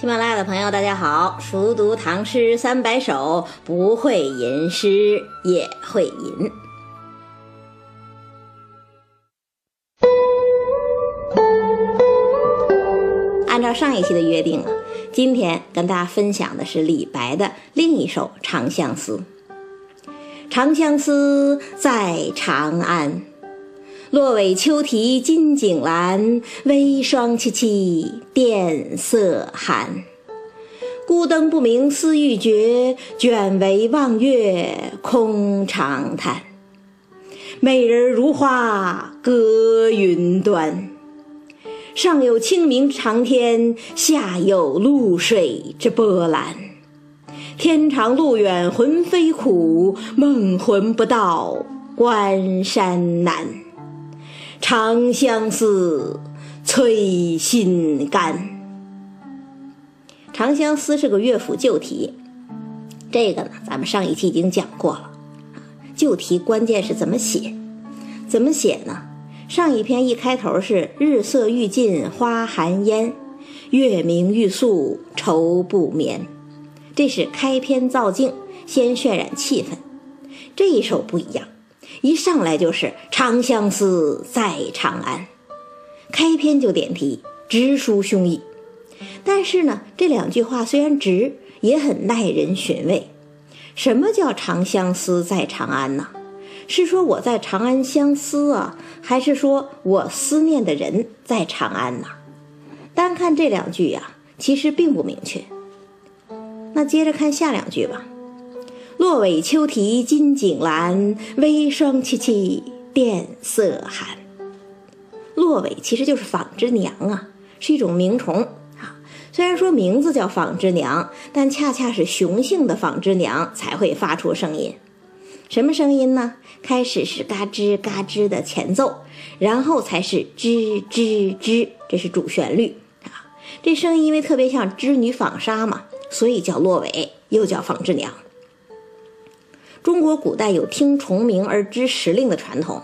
喜马拉雅的朋友，大家好！熟读唐诗三百首，不会吟诗也会吟。按照上一期的约定啊，今天跟大家分享的是李白的另一首《长相思》。长相思，在长安。落尾秋啼金井阑，微霜凄凄殿色寒。孤灯不明思欲绝，卷帷望月空长叹。美人如花隔云端，上有清明长天，下有露水之波澜。天长路远魂飞苦，梦魂不到关山难。长相思，催心肝。长相思是个乐府旧题，这个呢，咱们上一期已经讲过了。旧题关键是怎么写？怎么写呢？上一篇一开头是“日色欲尽花含烟，月明欲宿愁不眠”，这是开篇造境，先渲染气氛。这一首不一样。一上来就是“长相思，在长安”，开篇就点题，直抒胸臆。但是呢，这两句话虽然直，也很耐人寻味。什么叫“长相思，在长安”呢？是说我在长安相思啊，还是说我思念的人在长安呢？单看这两句呀，其实并不明确。那接着看下两句吧。落尾秋啼金井阑，微霜凄凄殿色寒。落尾其实就是纺织娘啊，是一种鸣虫啊。虽然说名字叫纺织娘，但恰恰是雄性的纺织娘才会发出声音。什么声音呢？开始是嘎吱嘎吱的前奏，然后才是吱吱吱，这是主旋律啊。这声音因为特别像织女纺纱嘛，所以叫落尾，又叫纺织娘。中国古代有听虫鸣而知时令的传统，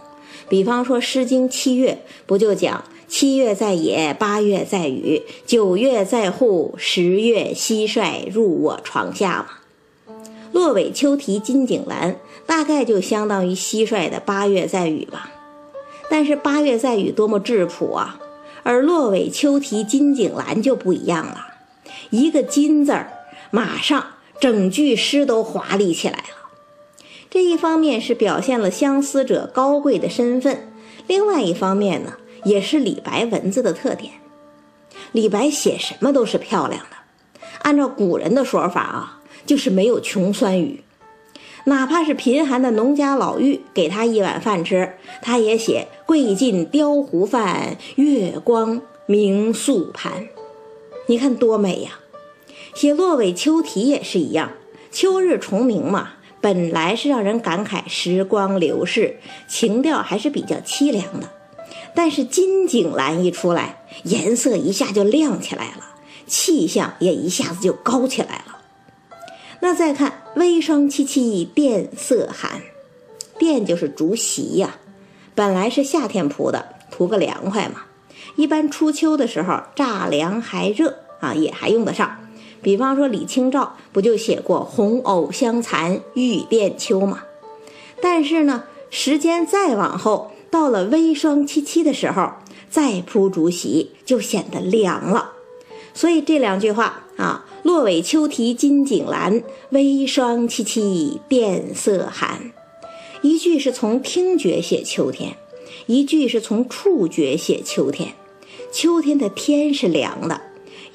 比方说《诗经·七月》不就讲“七月在野，八月在雨，九月在户，十月蟋蟀入我床下”吗？落尾秋啼金井阑，大概就相当于蟋蟀的“八月在雨”吧。但是“八月在雨”多么质朴啊，而落尾秋啼金井阑就不一样了，一个“金”字儿，马上整句诗都华丽起来了。这一方面是表现了相思者高贵的身份，另外一方面呢，也是李白文字的特点。李白写什么都是漂亮的，按照古人的说法啊，就是没有穷酸语。哪怕是贫寒的农家老妪给他一碗饭吃，他也写“桂尽雕壶饭，月光明素盘”。你看多美呀！写落尾秋啼也是一样，秋日重明嘛。本来是让人感慨时光流逝，情调还是比较凄凉的，但是金井栏一出来，颜色一下就亮起来了，气象也一下子就高起来了。那再看微霜凄凄殿色寒，殿就是竹席呀，本来是夏天铺的，图个凉快嘛。一般初秋的时候乍凉还热啊，也还用得上。比方说李清照不就写过“红藕香残玉簟秋”吗？但是呢，时间再往后，到了微霜凄凄的时候，再铺竹席就显得凉了。所以这两句话啊，“落尾秋啼金井阑，微霜凄凄殿色寒”，一句是从听觉写秋天，一句是从触觉写秋天。秋天的天是凉的。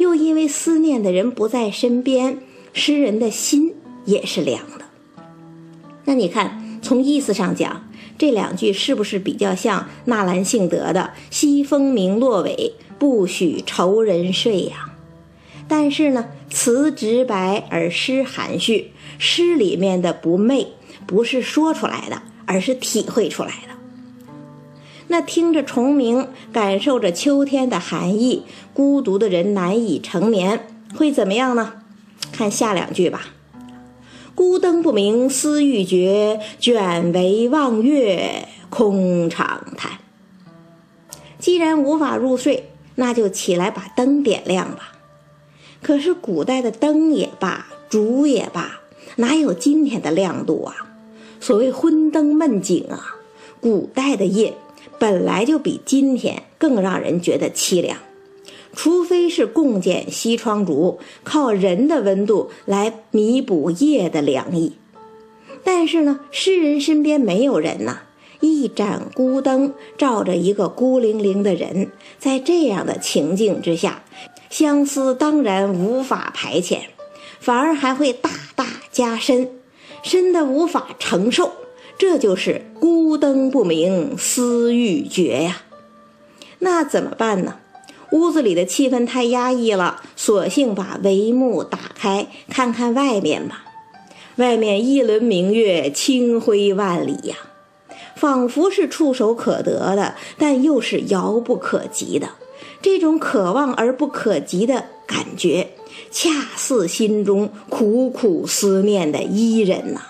又因为思念的人不在身边，诗人的心也是凉的。那你看，从意思上讲，这两句是不是比较像纳兰性德的“西风鸣落尾，不许愁人睡”呀？但是呢，词直白而诗含蓄，诗里面的不媚不是说出来的，而是体会出来的。那听着虫鸣，感受着秋天的寒意，孤独的人难以成眠，会怎么样呢？看下两句吧。孤灯不明思欲绝，卷帷望月空长叹。既然无法入睡，那就起来把灯点亮吧。可是古代的灯也罢，烛也罢，哪有今天的亮度啊？所谓昏灯闷景啊，古代的夜本来就比今天更让人觉得凄凉。除非是共建西窗烛，靠人的温度来弥补夜的凉意。但是呢，诗人身边没有人呐，一盏孤灯照着一个孤零零的人，在这样的情境之下，相思当然无法排遣，反而还会大大加深，深的无法承受。这就是孤灯不明，思欲绝呀。那怎么办呢？屋子里的气氛太压抑了，索性把帷幕打开，看看外面吧。外面一轮明月，清辉万里呀，仿佛是触手可得的，但又是遥不可及的。这种可望而不可及的感觉，恰似心中苦苦思念的伊人呐。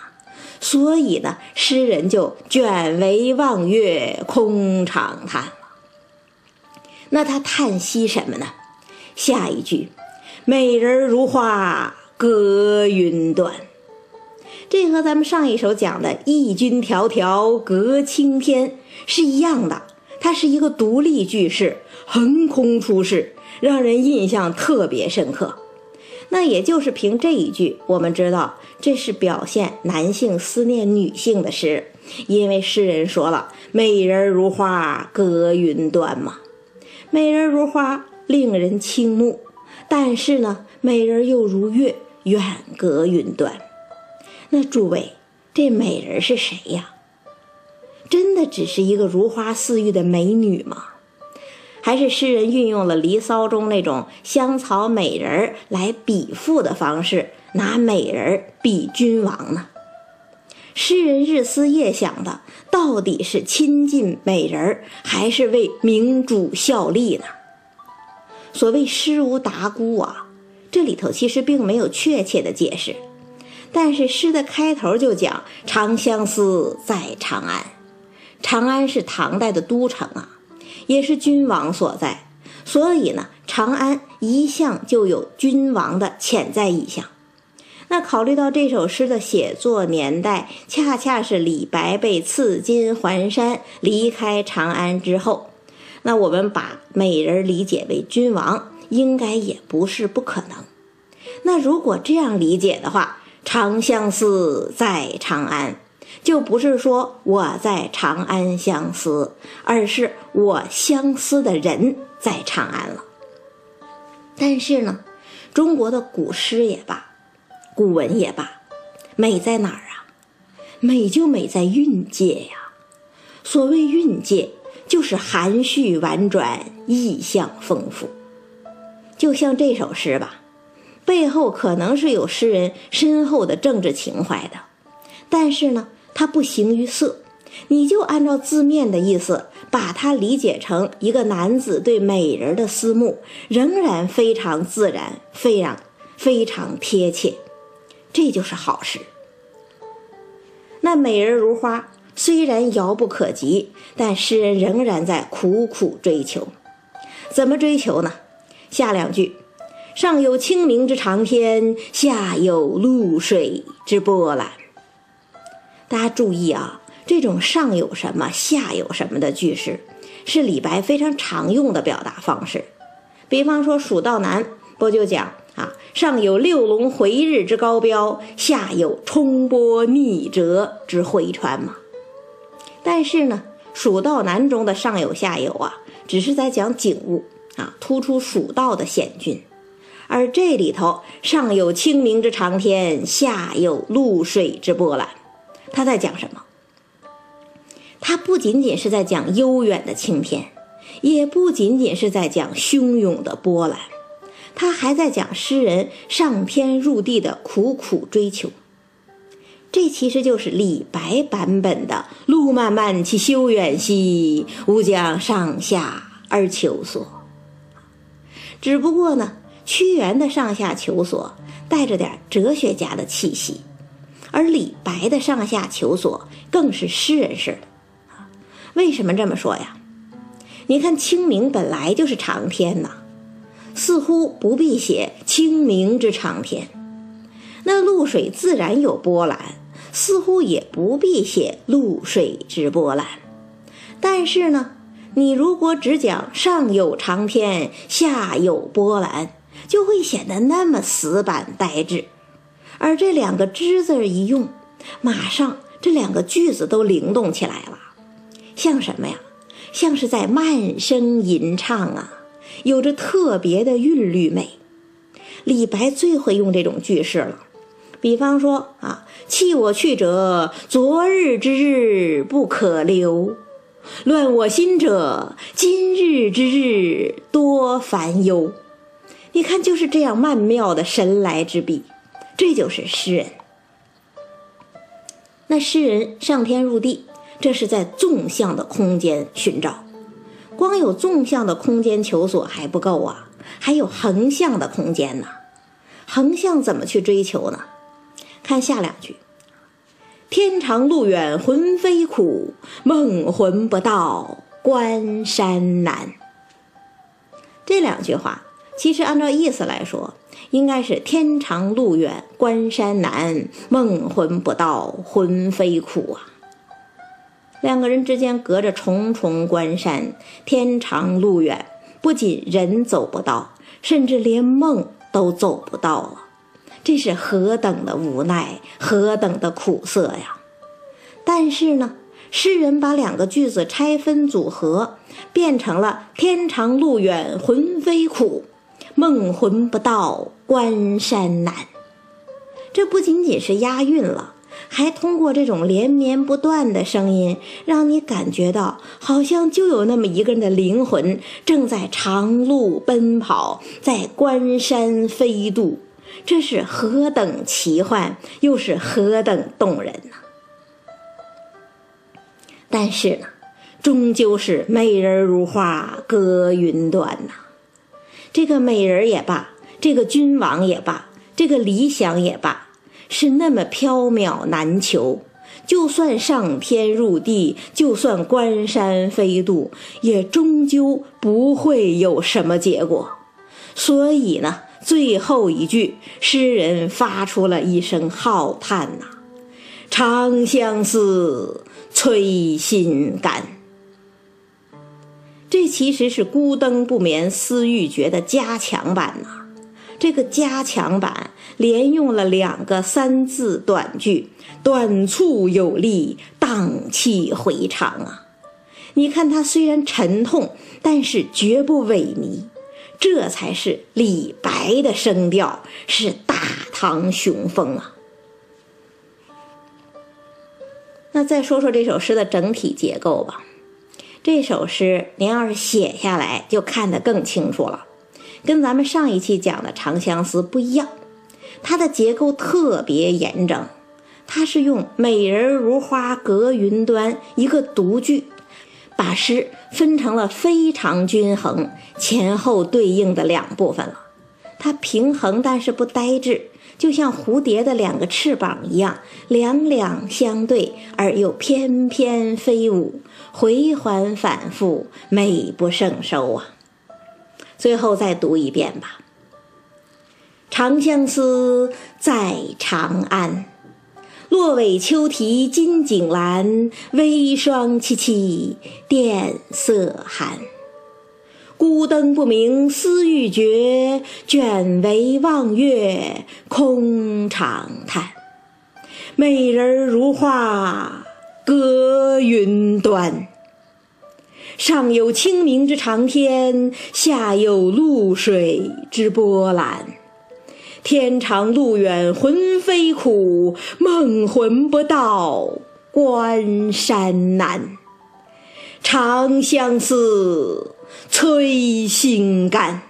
所以呢，诗人就卷帷望月，空长叹。那他叹息什么呢？下一句，“美人如花隔云端”，这和咱们上一首讲的“义军迢迢隔青天”是一样的。它是一个独立句式，横空出世，让人印象特别深刻。那也就是凭这一句，我们知道这是表现男性思念女性的诗，因为诗人说了“美人如花隔云端”嘛。美人如花，令人倾慕，但是呢，美人又如月，远隔云端。那诸位，这美人是谁呀？真的只是一个如花似玉的美女吗？还是诗人运用了《离骚》中那种香草美人来比附的方式，拿美人比君王呢？诗人日思夜想的，到底是亲近美人还是为明主效力呢？所谓诗无达姑啊，这里头其实并没有确切的解释。但是诗的开头就讲“长相思，在长安”。长安是唐代的都城啊，也是君王所在，所以呢，长安一向就有君王的潜在意象。那考虑到这首诗的写作年代，恰恰是李白被赐金还山离开长安之后，那我们把美人理解为君王，应该也不是不可能。那如果这样理解的话，长相思在长安，就不是说我在长安相思，而是我相思的人在长安了。但是呢，中国的古诗也罢。古文也罢，美在哪儿啊？美就美在韵界呀。所谓韵界，就是含蓄婉转，意象丰富。就像这首诗吧，背后可能是有诗人深厚的政治情怀的，但是呢，它不形于色。你就按照字面的意思，把它理解成一个男子对美人的思慕，仍然非常自然，非常非常贴切。这就是好事。那美人如花，虽然遥不可及，但诗人仍然在苦苦追求。怎么追求呢？下两句：上有清明之长天，下有露水之波澜。大家注意啊，这种上有什么，下有什么的句式，是李白非常常用的表达方式。比方说《蜀道难》，不就讲？啊，上有六龙回日之高标，下有冲波逆折之回川嘛。但是呢，《蜀道难》中的上有下有啊，只是在讲景物啊，突出蜀道的险峻；而这里头上有清明之长天，下有露水之波澜，他在讲什么？他不仅仅是在讲悠远的青天，也不仅仅是在讲汹涌的波澜。他还在讲诗人上天入地的苦苦追求，这其实就是李白版本的“路漫漫其修远兮，吾将上下而求索”。只不过呢，屈原的上下求索带着点哲学家的气息，而李白的上下求索更是诗人式的。为什么这么说呀？你看清明本来就是长天呐。似乎不必写清明之长天。那露水自然有波澜，似乎也不必写露水之波澜。但是呢，你如果只讲上有长天，下有波澜，就会显得那么死板呆滞。而这两个之字一用，马上这两个句子都灵动起来了，像什么呀？像是在慢声吟唱啊，有着特别的韵律美。李白最会用这种句式了，比方说啊，“弃我去者，昨日之日不可留；乱我心者，今日之日多烦忧。”你看，就是这样曼妙的神来之笔。这就是诗人。那诗人上天入地，这是在纵向的空间寻找。光有纵向的空间求索还不够啊，还有横向的空间呢。横向怎么去追求呢？看下两句：“天长路远魂飞苦，梦魂不到关山难。”这两句话，其实按照意思来说。应该是天长路远关山难，梦魂不到魂飞苦啊。两个人之间隔着重重关山，天长路远，不仅人走不到，甚至连梦都走不到了。这是何等的无奈，何等的苦涩呀！但是呢，诗人把两个句子拆分组合，变成了天长路远魂飞苦。梦魂不到关山难，这不仅仅是押韵了，还通过这种连绵不断的声音，让你感觉到好像就有那么一个人的灵魂正在长路奔跑，在关山飞渡。这是何等奇幻，又是何等动人呢？但是呢，终究是美人如花隔云端呐。这个美人也罢，这个君王也罢，这个理想也罢，是那么缥缈难求。就算上天入地，就算关山飞渡，也终究不会有什么结果。所以呢，最后一句，诗人发出了一声浩叹呐：“长相思，催心肝。”这其实是“孤灯不眠思欲绝”的加强版呐。这个加强版连用了两个三字短句，短促有力，荡气回肠啊！你看它虽然沉痛，但是绝不萎靡。这才是李白的声调，是大唐雄风啊！那再说说这首诗的整体结构吧。这首诗您要是写下来，就看得更清楚了。跟咱们上一期讲的《长相思》不一样，它的结构特别严整。它是用“美人如花隔云端”一个独句，把诗分成了非常均衡、前后对应的两部分了。它平衡，但是不呆滞。就像蝴蝶的两个翅膀一样，两两相对而又翩翩飞舞，回环反复，美不胜收啊！最后再读一遍吧。长相思，在长安，落尾秋啼金井阑，微霜凄凄，殿色寒。孤灯不明思欲绝，卷帷望月空长叹。美人如画隔云端，上有清明之长天，下有露水之波澜。天长路远魂飞苦，梦魂不到关山难。长相思。催心肝。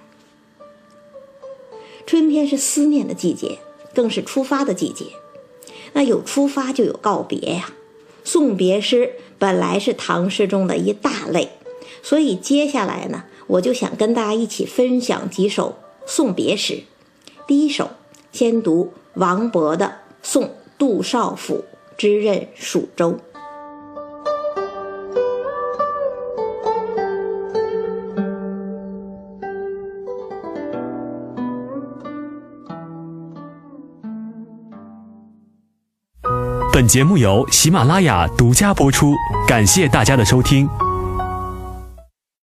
春天是思念的季节，更是出发的季节。那有出发就有告别呀。送别诗本来是唐诗中的一大类，所以接下来呢，我就想跟大家一起分享几首送别诗。第一首，先读王勃的《送杜少府之任蜀州》。本节目由喜马拉雅独家播出，感谢大家的收听。